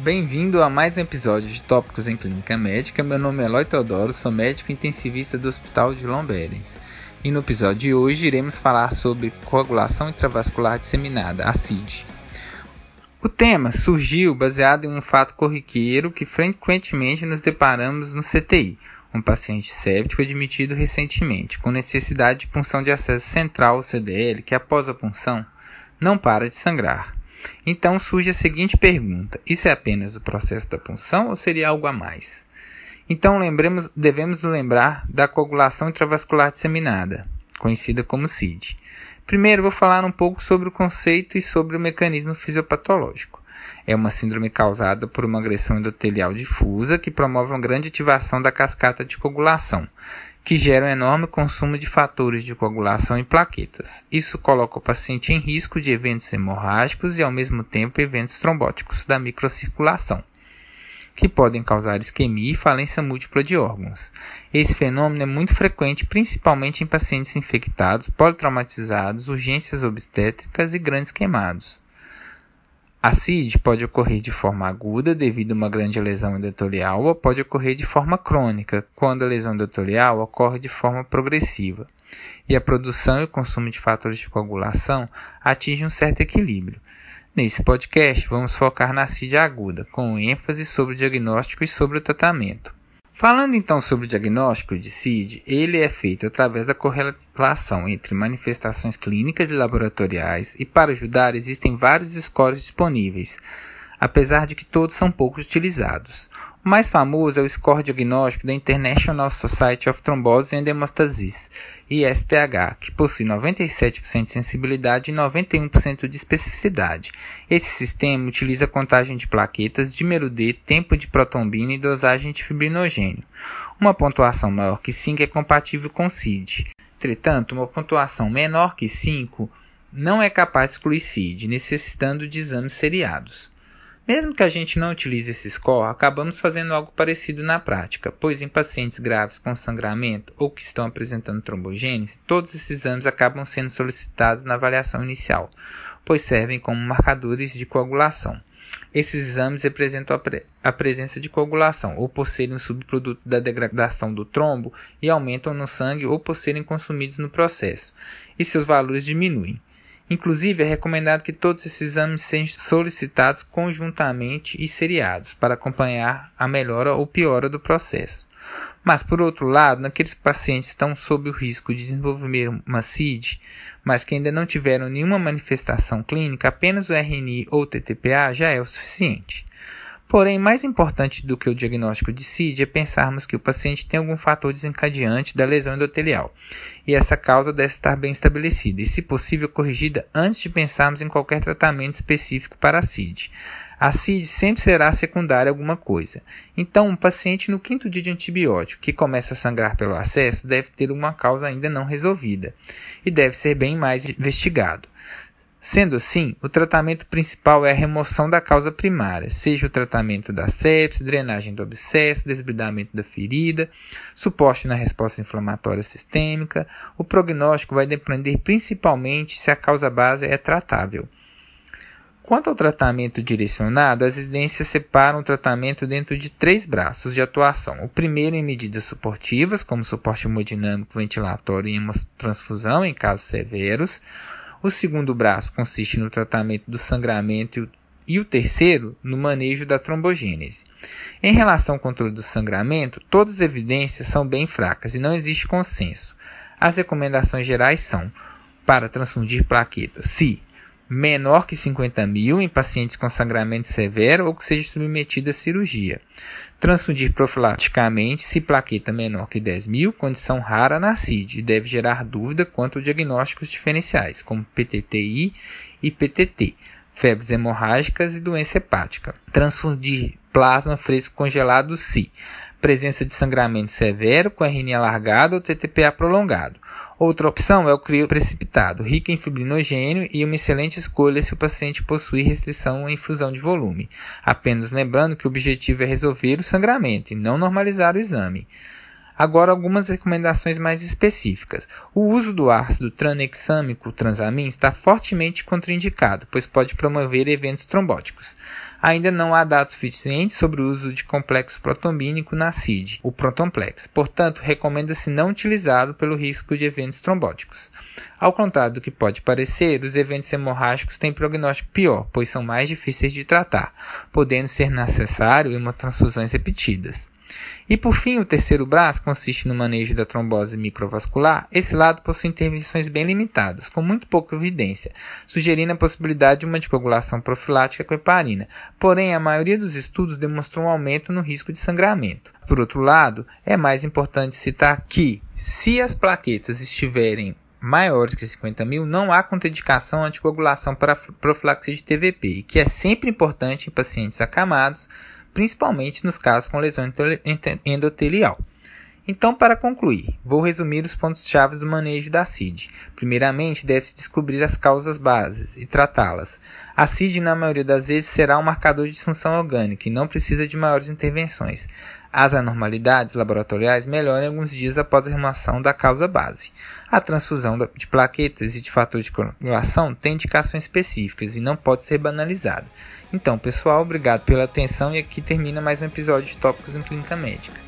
Bem-vindo a mais um episódio de Tópicos em Clínica Médica. Meu nome é Eloy Teodoro, sou médico intensivista do Hospital de Lomberens. E no episódio de hoje iremos falar sobre coagulação intravascular disseminada, a CID. O tema surgiu baseado em um fato corriqueiro que frequentemente nos deparamos no CTI, um paciente séptico admitido recentemente, com necessidade de punção de acesso central CDL, que após a punção não para de sangrar. Então surge a seguinte pergunta: isso é apenas o processo da punção ou seria algo a mais? Então lembremos, devemos lembrar da coagulação intravascular disseminada, conhecida como CID. Primeiro vou falar um pouco sobre o conceito e sobre o mecanismo fisiopatológico. É uma síndrome causada por uma agressão endotelial difusa que promove uma grande ativação da cascata de coagulação, que gera um enorme consumo de fatores de coagulação e plaquetas. Isso coloca o paciente em risco de eventos hemorrágicos e, ao mesmo tempo, eventos trombóticos da microcirculação que podem causar isquemia e falência múltipla de órgãos. Esse fenômeno é muito frequente, principalmente em pacientes infectados, politraumatizados, urgências obstétricas e grandes queimados. A CID pode ocorrer de forma aguda devido a uma grande lesão endotelial ou pode ocorrer de forma crônica, quando a lesão endotelial ocorre de forma progressiva e a produção e o consumo de fatores de coagulação atinge um certo equilíbrio. Nesse podcast, vamos focar na CID aguda, com ênfase sobre o diagnóstico e sobre o tratamento. Falando então sobre o diagnóstico de CID, ele é feito através da correlação entre manifestações clínicas e laboratoriais, e para ajudar existem vários scores disponíveis, apesar de que todos são pouco utilizados. O mais famoso é o score diagnóstico da International Society of Thrombosis and Hemostasis, ISTH, que possui 97% de sensibilidade e 91% de especificidade. Esse sistema utiliza contagem de plaquetas, dímero D, tempo de protombina e dosagem de fibrinogênio. Uma pontuação maior que 5 é compatível com CID. Entretanto, uma pontuação menor que 5 não é capaz de excluir CID, necessitando de exames seriados. Mesmo que a gente não utilize esse score, acabamos fazendo algo parecido na prática, pois em pacientes graves com sangramento ou que estão apresentando trombogênese, todos esses exames acabam sendo solicitados na avaliação inicial, pois servem como marcadores de coagulação. Esses exames representam a, pre a, presença de coagulação, ou por serem um subproduto da degradação do trombo e aumentam no sangue, ou por serem consumidos no processo, e seus valores diminuem. Inclusive, é recomendado que todos esses exames sejam solicitados conjuntamente e seriados para acompanhar a melhora ou piora do processo. Mas, por outro lado, naqueles pacientes que estão sob o risco de desenvolver uma CID, mas que ainda não tiveram nenhuma manifestação clínica, apenas o RNI ou TTPA já é o suficiente. Porém, mais importante do que o diagnóstico de CID é pensarmos que o paciente tem algum fator desencadeante da lesão endotelial, e essa causa deve estar bem estabelecida e, se possível, corrigida antes de pensarmos em qualquer tratamento específico para a CID. A CID sempre será secundária a alguma coisa. Então, um paciente no quinto dia de antibiótico que começa a sangrar pelo acesso deve ter uma causa ainda não resolvida e deve ser bem mais investigado. Sendo assim, o tratamento principal é a remoção da causa primária, seja o tratamento da sepsis, drenagem do abscesso, desbridamento da ferida, suporte na resposta inflamatória sistêmica. O prognóstico vai depender principalmente se a causa base é tratável. Quanto ao tratamento direcionado, as evidências separam o tratamento dentro de três braços de atuação. O primeiro em medidas suportivas, como suporte hemodinâmico, ventilatório e hemotransfusão em casos severos. O segundo braço consiste no tratamento do sangramento e o, terceiro no manejo da trombogênese. Em relação ao controle do sangramento, todas as evidências são bem fracas e não existe consenso. As recomendações gerais são para transfundir plaquetas se menor que 50 mil em pacientes com sangramento severo ou que seja submetido a cirurgia. Transfundir profilaticamente se plaqueta menor que 10 mil, condição rara na CID, e deve gerar dúvida quanto a diagnósticos diferenciais, como PTTI e PTT, febres hemorrágicas e doença hepática. Transfundir plasma fresco congelado se presença de sangramento severo com RNA alargado ou TTPA prolongado. Outra opção é o crio precipitado, rico em fibrinogênio e uma excelente escolha se o paciente possui restrição à infusão de volume. Apenas lembrando que o objetivo é resolver o sangramento e não normalizar o exame. Agora, algumas recomendações mais específicas. O uso do ácido tranexâmico transamin está fortemente contraindicado, pois pode promover eventos trombóticos. Ainda não há dados suficientes sobre o uso de complexo protombínico na CID, o Protonplex. Portanto, recomenda-se não utilizá-lo pelo risco de eventos trombóticos. Ao contrário do que pode parecer, os eventos hemorrágicos têm prognóstico pior, pois são mais difíceis de tratar, podendo ser necessário uma transfusões repetidas. E por fim, o terceiro braço consiste no manejo da trombose microvascular. Esse lado possui intervenções bem limitadas, com muito pouca evidência, sugerindo a possibilidade de uma anticoagulação profilática com heparina. Porém, a maioria dos estudos demonstrou um aumento no risco de sangramento. Por outro lado, é mais importante citar que, se as plaquetas estiverem maiores que 50 mil, não há contraindicação anticoagulação para profilaxia de TVP, que é sempre importante em pacientes acamados, principalmente nos casos com lesão endotelial. Então, para concluir, vou resumir os pontos-chave do manejo da CID. Primeiramente, deve-se descobrir as causas bases e tratá-las. A CID, na maioria das vezes, será um marcador de disfunção orgânica e não precisa de maiores intervenções. As anormalidades laboratoriais melhoram alguns dias após a remoção da causa base. A transfusão de plaquetas e de fatores de coagulação tem indicações específicas e não pode ser banalizada. Então, pessoal, obrigado pela atenção e aqui termina mais um episódio de Tópicos em Clínica Médica.